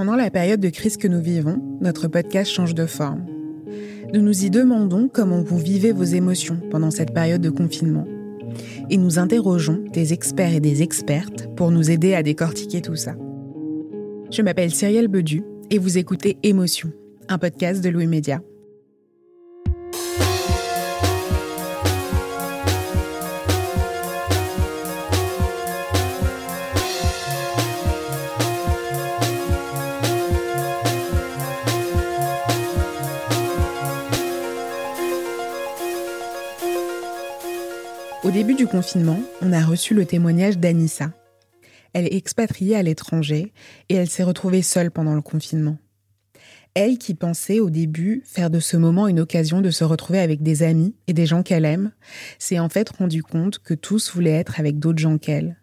Pendant la période de crise que nous vivons, notre podcast change de forme. Nous nous y demandons comment vous vivez vos émotions pendant cette période de confinement. Et nous interrogeons des experts et des expertes pour nous aider à décortiquer tout ça. Je m'appelle Cyrielle Bedu et vous écoutez Émotion, un podcast de Louis Média. Au début du confinement, on a reçu le témoignage d'Anissa. Elle est expatriée à l'étranger et elle s'est retrouvée seule pendant le confinement. Elle qui pensait au début faire de ce moment une occasion de se retrouver avec des amis et des gens qu'elle aime, s'est en fait rendu compte que tous voulaient être avec d'autres gens qu'elle,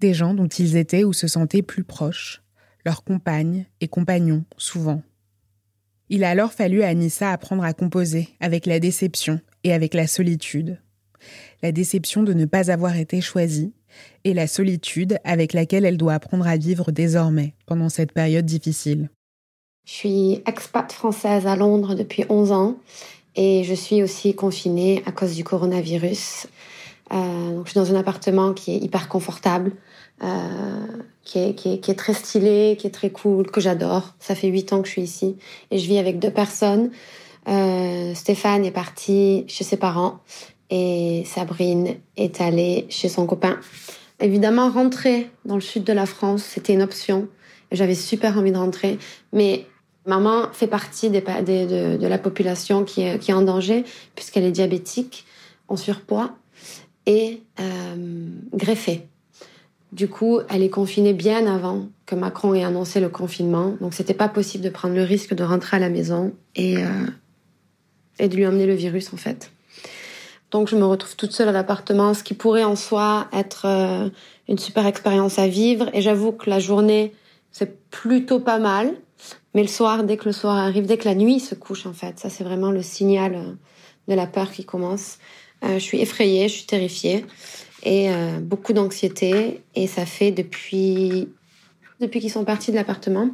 des gens dont ils étaient ou se sentaient plus proches, leurs compagnes et compagnons souvent. Il a alors fallu à Anissa apprendre à composer avec la déception et avec la solitude la déception de ne pas avoir été choisie et la solitude avec laquelle elle doit apprendre à vivre désormais pendant cette période difficile. Je suis expat française à Londres depuis 11 ans et je suis aussi confinée à cause du coronavirus. Euh, je suis dans un appartement qui est hyper confortable, euh, qui, est, très stylé, qui est très cool, que j'adore. Ça fait 8 ans que je suis ici et je vis avec deux personnes. Euh, Stéphane est parti chez ses parents et Sabrine est allée chez son copain. Évidemment, rentrer dans le sud de la France, c'était une option. J'avais super envie de rentrer, mais maman fait partie de, la population qui est, en danger puisqu'elle est diabétique, en surpoids et euh, greffée. Du coup, elle est confinée bien avant que Macron ait annoncé le confinement, donc c'était pas possible de prendre le risque de rentrer à la maison et, euh, et de lui emmener le virus en fait. Donc je me retrouve toute seule à l'appartement, ce qui pourrait en soi être euh, une super expérience à vivre. Et j'avoue que la journée, c'est plutôt pas mal. Mais le soir, dès que le soir arrive, dès que la nuit se couche en fait, ça c'est vraiment le signal euh, de la peur qui commence. Euh, je suis effrayée, je suis terrifiée et beaucoup d'anxiété. Et ça fait depuis depuis qu'ils sont partis de l'appartement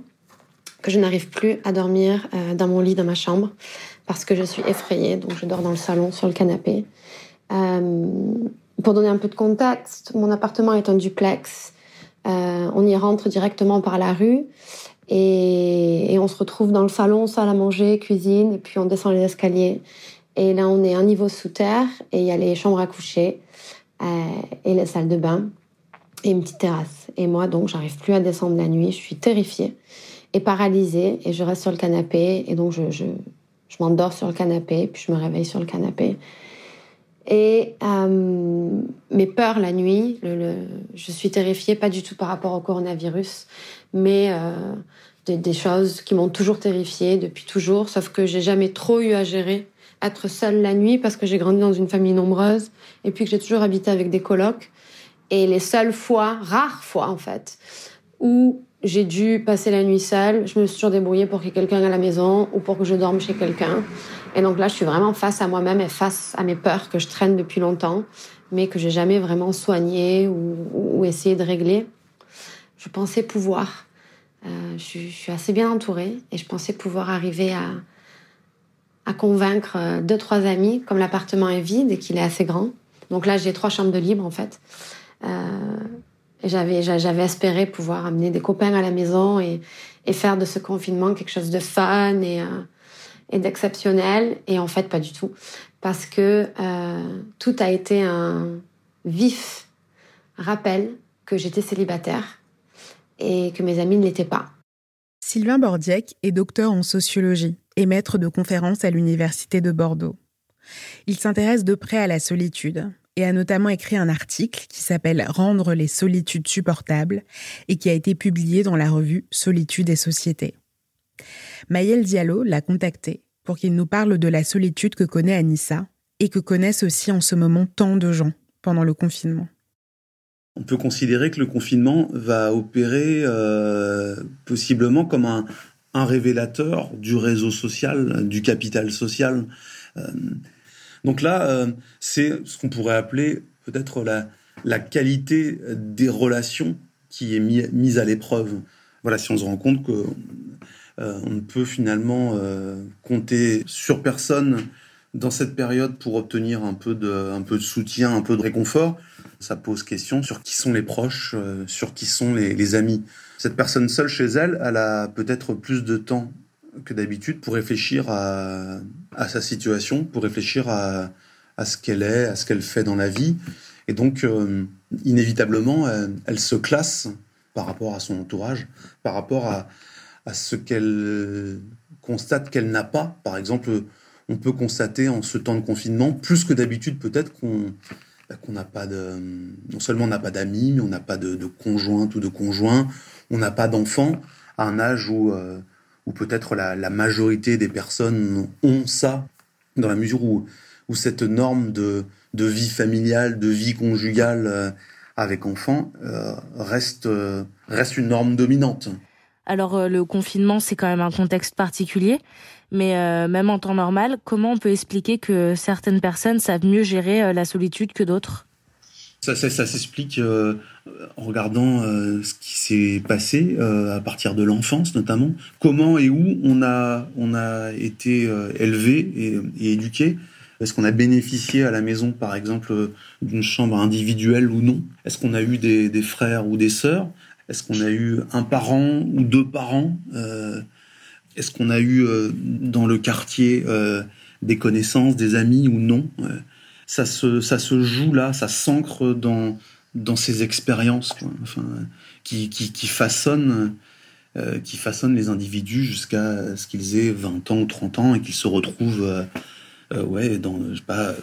que je n'arrive plus à dormir dans mon lit dans ma chambre parce que je suis effrayée. Donc je dors dans le salon sur le canapé. Euh, pour donner un peu de contexte, mon appartement est un duplex. Euh, on y rentre directement par la rue et, on se retrouve dans le salon, salle à manger, cuisine, et puis on descend les escaliers. Et là, on est un niveau sous terre et il y a les chambres à coucher euh, et les salles de bain et une petite terrasse. Et moi, donc, j'arrive plus à descendre la nuit. Je suis terrifiée et paralysée et je reste sur le canapé et donc je, je, je m'endors sur le canapé puis je me réveille sur le canapé et euh, mes peurs la nuit, je suis terrifiée, pas du tout par rapport au coronavirus, mais euh, des, des, choses qui m'ont toujours terrifiée depuis toujours, sauf que j'ai jamais trop eu à gérer être seule la nuit parce que j'ai grandi dans une famille nombreuse et puis que j'ai toujours habité avec des colocs. Et les seules fois, rares fois en fait, où j'ai dû passer la nuit seule, je me suis toujours débrouillée pour qu'il y ait quelqu'un à la maison ou pour que je dorme chez quelqu'un. Et donc là, je suis vraiment face à moi-même et face à mes peurs que je traîne depuis longtemps, mais que j'ai jamais vraiment soigné ou, ou, essayé de régler. Je pensais pouvoir. Euh, je, je, suis assez bien entourée et je pensais pouvoir arriver à, à convaincre euh, deux, trois amis, comme l'appartement est vide et qu'il est assez grand. Donc là, j'ai trois chambres de libre, en fait. Euh, j'avais, j'avais espéré pouvoir amener des copains à la maison et, faire de ce confinement quelque chose de fun et, euh, et d'exceptionnel. Et en fait, pas du tout. Parce que euh, tout a été un vif rappel que j'étais célibataire et que mes amis ne l'étaient pas. Sylvain Bordiec est docteur en sociologie et maître de conférences à l'Université de Bordeaux. Il s'intéresse de près à la solitude et a notamment écrit un article qui s'appelle Rendre les solitudes supportables et qui a été publié dans la revue Solitude et Société. Maëlle Diallo l'a contacté pour qu'il nous parle de la solitude que connaît Anissa et que connaissent aussi en ce moment tant de gens pendant le confinement. On peut considérer que le confinement va opérer euh, possiblement comme un, un, révélateur du réseau social, du capital social. Euh, donc là, euh, c'est ce qu'on pourrait appeler peut-être la, la qualité des relations qui est mise à l'épreuve. voilà, si on se rend compte que on ne peut finalement compter sur personne dans cette période pour obtenir un peu de, un peu de soutien, un peu de réconfort, ça pose question sur qui sont les proches, euh, sur qui sont les, les, amis. Cette personne seule chez elle, elle a peut-être plus de temps que d'habitude pour réfléchir à, sa situation, pour réfléchir à, ce qu'elle est, à ce qu'elle fait dans la vie. Et donc, euh, inévitablement, elle, se classe par rapport à son entourage, par rapport à, ce qu'elle constate qu'elle n'a pas. Par exemple, on peut constater en ce temps de confinement, plus que d'habitude peut-être qu'on bah, n'a pas de non seulement on n'a pas d'amis, mais on n'a pas de, de, ou de conjoint, on n'a pas d'enfants à un âge où euh, où peut-être la, majorité des personnes ont ça dans la mesure où cette norme de vie familiale, de vie conjugale euh, avec enfants euh, reste euh, reste une norme dominante. Alors euh, le confinement, c'est quand même un contexte particulier, mais même en temps normal, comment on peut expliquer que certaines personnes savent mieux gérer la solitude que d'autres? Ça, ça, s'explique euh, en regardant euh, ce qui s'est passé euh, à partir de l'enfance notamment, comment et où on a on a été élevé et, éduqué. Est-ce qu'on a bénéficié à la maison, par exemple, d'une chambre individuelle ou non? Est-ce qu'on a eu des, frères ou des sœurs? Est-ce qu'on a eu un parent ou deux parents? Est-ce qu'on a eu dans le quartier des connaissances, des amis ou non? Ça se, ça se joue là, ça s'ancre dans, dans ces expériences enfin, qui, qui, qui, façonnent, euh, qui façonnent les individus jusqu'à ce qu'ils aient 20 ans ou 30 ans et qu'ils se retrouvent euh, euh, ouais, dans, pas,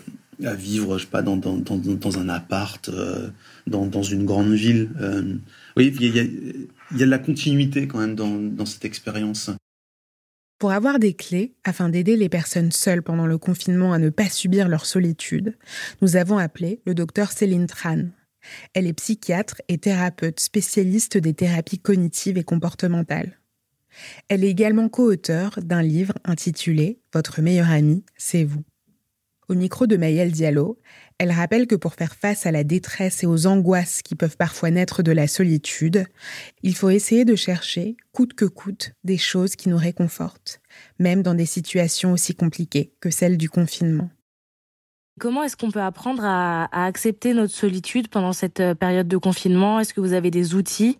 à vivre pas, dans, dans, dans, dans un appart, dans, dans une grande ville. Oui, il y, a, y a de la continuité quand même dans, dans cette expérience. Pour avoir des clés afin d'aider les personnes seules pendant le confinement à ne pas subir leur solitude, nous avons appelé le docteur Céline Tran. Elle est psychiatre et thérapeute spécialiste des thérapies cognitives et comportementales. Elle est également co-auteure d'un livre intitulé Votre meilleur ami, c'est vous. Au micro de Mayel Diallo, elle rappelle que pour faire face à la détresse et aux angoisses qui peuvent parfois naître de la solitude, il faut essayer de chercher, coûte que coûte, des choses qui nous réconfortent, même dans des situations aussi compliquées que celle du confinement. Comment est-ce qu'on peut apprendre à, accepter notre solitude pendant cette euh, période de confinement? Est-ce que vous avez des outils?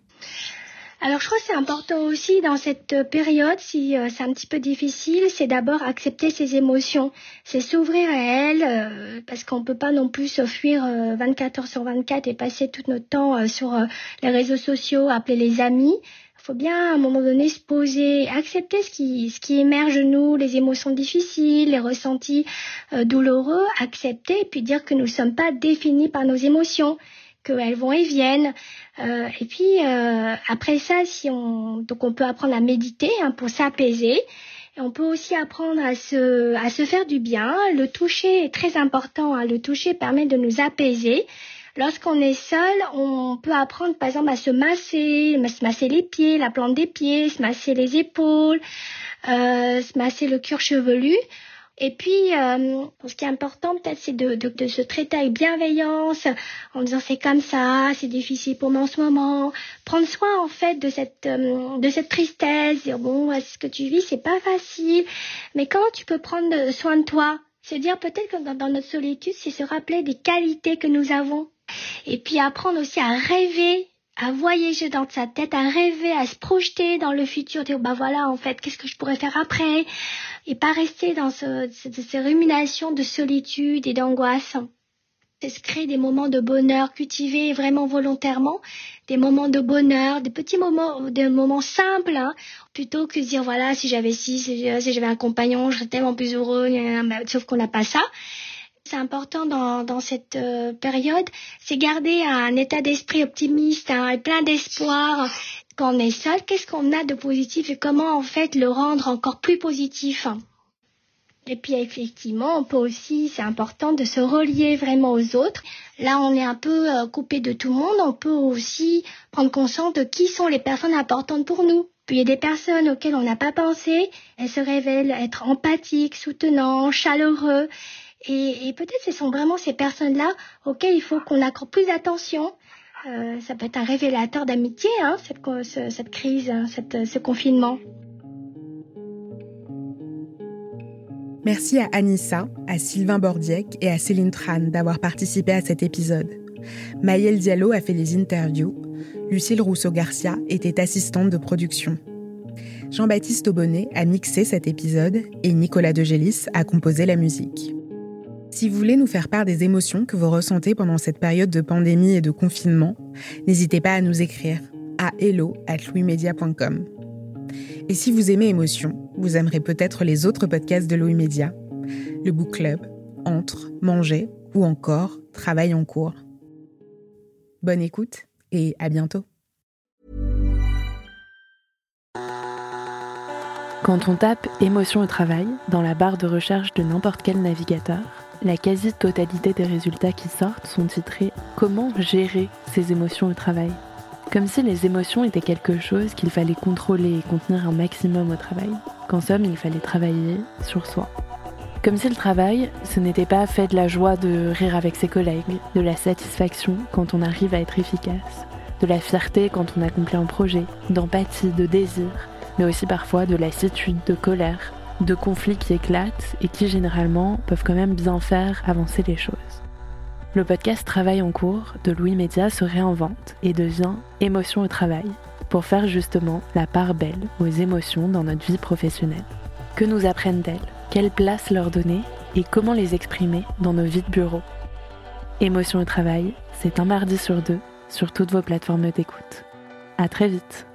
Alors je crois que c'est important aussi dans cette période, si euh, c'est un petit peu difficile, c'est d'abord accepter ses émotions, c'est s'ouvrir à elles, euh, parce qu'on peut pas non plus s'enfuir euh, 24 heures sur 24 et passer tout notre temps euh, sur euh, les réseaux sociaux, appeler les amis. Il faut bien à un moment donné se poser, accepter ce qui, ce qui émerge de nous, les émotions difficiles, les ressentis euh, douloureux, accepter et puis dire que nous ne sommes pas définis par nos émotions qu'elles vont et viennent. Euh, et puis euh, après ça, si on donc on peut apprendre à méditer hein, pour s'apaiser. On peut aussi apprendre à se à se faire du bien. Le toucher est très important. Hein. Le toucher permet de nous apaiser. Lorsqu'on est seul, on peut apprendre par exemple à se masser, se masser les pieds, la plante des pieds, se masser les épaules, euh, se masser le cuir chevelu. Et puis, euh, ce qui est important peut-être, c'est de, de, de, se traiter avec bienveillance, en disant c'est comme ça, c'est difficile pour moi en ce moment. Prendre soin en fait de cette euh, de cette tristesse, dire bon, ce que tu vis, c'est pas facile, mais comment tu peux prendre soin de toi? Se dire peut-être que dans notre solitude, c'est se rappeler des qualités que nous avons. Et puis apprendre aussi à rêver à voyager dans sa tête, à rêver, à se projeter dans le futur, dire bah voilà en fait qu'est-ce que je pourrais faire après, et pas rester dans ce, ces ruminations de solitude et d'angoisse. C'est se créer des moments de bonheur, cultiver vraiment volontairement des moments de bonheur, des petits moments, des moments simples, hein, plutôt que de dire voilà si j'avais ci, si j'avais un compagnon, je serais tellement plus heureux, sauf qu'on n'a pas ça c'est important dans, cette euh, période, c'est garder un état d'esprit optimiste hein, et plein d'espoir. Quand on est seul, qu'est-ce qu'on a de positif et comment en fait le rendre encore plus positif? Et puis effectivement, on peut aussi, c'est important de se relier vraiment aux autres. Là, on est un peu euh, coupé de tout le monde. On peut aussi prendre conscience de qui sont les personnes importantes pour nous. Puis il y a des personnes auxquelles on n'a pas pensé. Elles se révèlent être empathiques, soutenants, chaleureux. Et, peut-être ce sont vraiment ces personnes-là auxquelles il faut qu'on accorde plus d'attention. Euh, ça peut être un révélateur d'amitié, hein, cette, crise, hein, ce confinement. Merci à Anissa, à Sylvain Bordiec et à Céline Tran d'avoir participé à cet épisode. Maëlle Diallo a fait les interviews. Lucille Rousseau-Garcia était assistante de production. Jean-Baptiste Aubonnet a mixé cet épisode et Nicolas Degélis a composé la musique. Si vous voulez nous faire part des émotions que vous ressentez pendant cette période de pandémie et de confinement, n'hésitez pas à nous écrire à hello@louismedia.com. Et si vous aimez Émotion, vous aimerez peut-être les autres podcasts de Louis Média, le Book Club, Entre, Manger ou encore Travail en cours. Bonne écoute et à bientôt. Quand on tape émotion au travail dans la barre de recherche de n'importe quel navigateur, la quasi-totalité des résultats qui sortent sont titrés Comment gérer ses émotions au travail? Comme si les émotions étaient quelque chose qu'il fallait contrôler et contenir un maximum au travail, qu'en somme il fallait travailler sur soi. Comme si le travail, ce n'était pas fait de la joie de rire avec ses collègues, de la satisfaction quand on arrive à être efficace, de la fierté quand on accomplit un projet, d'empathie, de désir, mais aussi parfois de lassitude, de colère, de conflits qui éclatent et qui généralement peuvent quand même bien faire avancer les choses. Le podcast Travail en cours de Louis Média se réinvente et devient Émotion au travail pour faire justement la part belle aux émotions dans notre vie professionnelle. Que nous apprennent-elles Quelle place leur donner? Et comment les exprimer dans nos vies de bureau? Émotion au travail, c'est un mardi sur deux sur toutes vos plateformes d'écoute. À très vite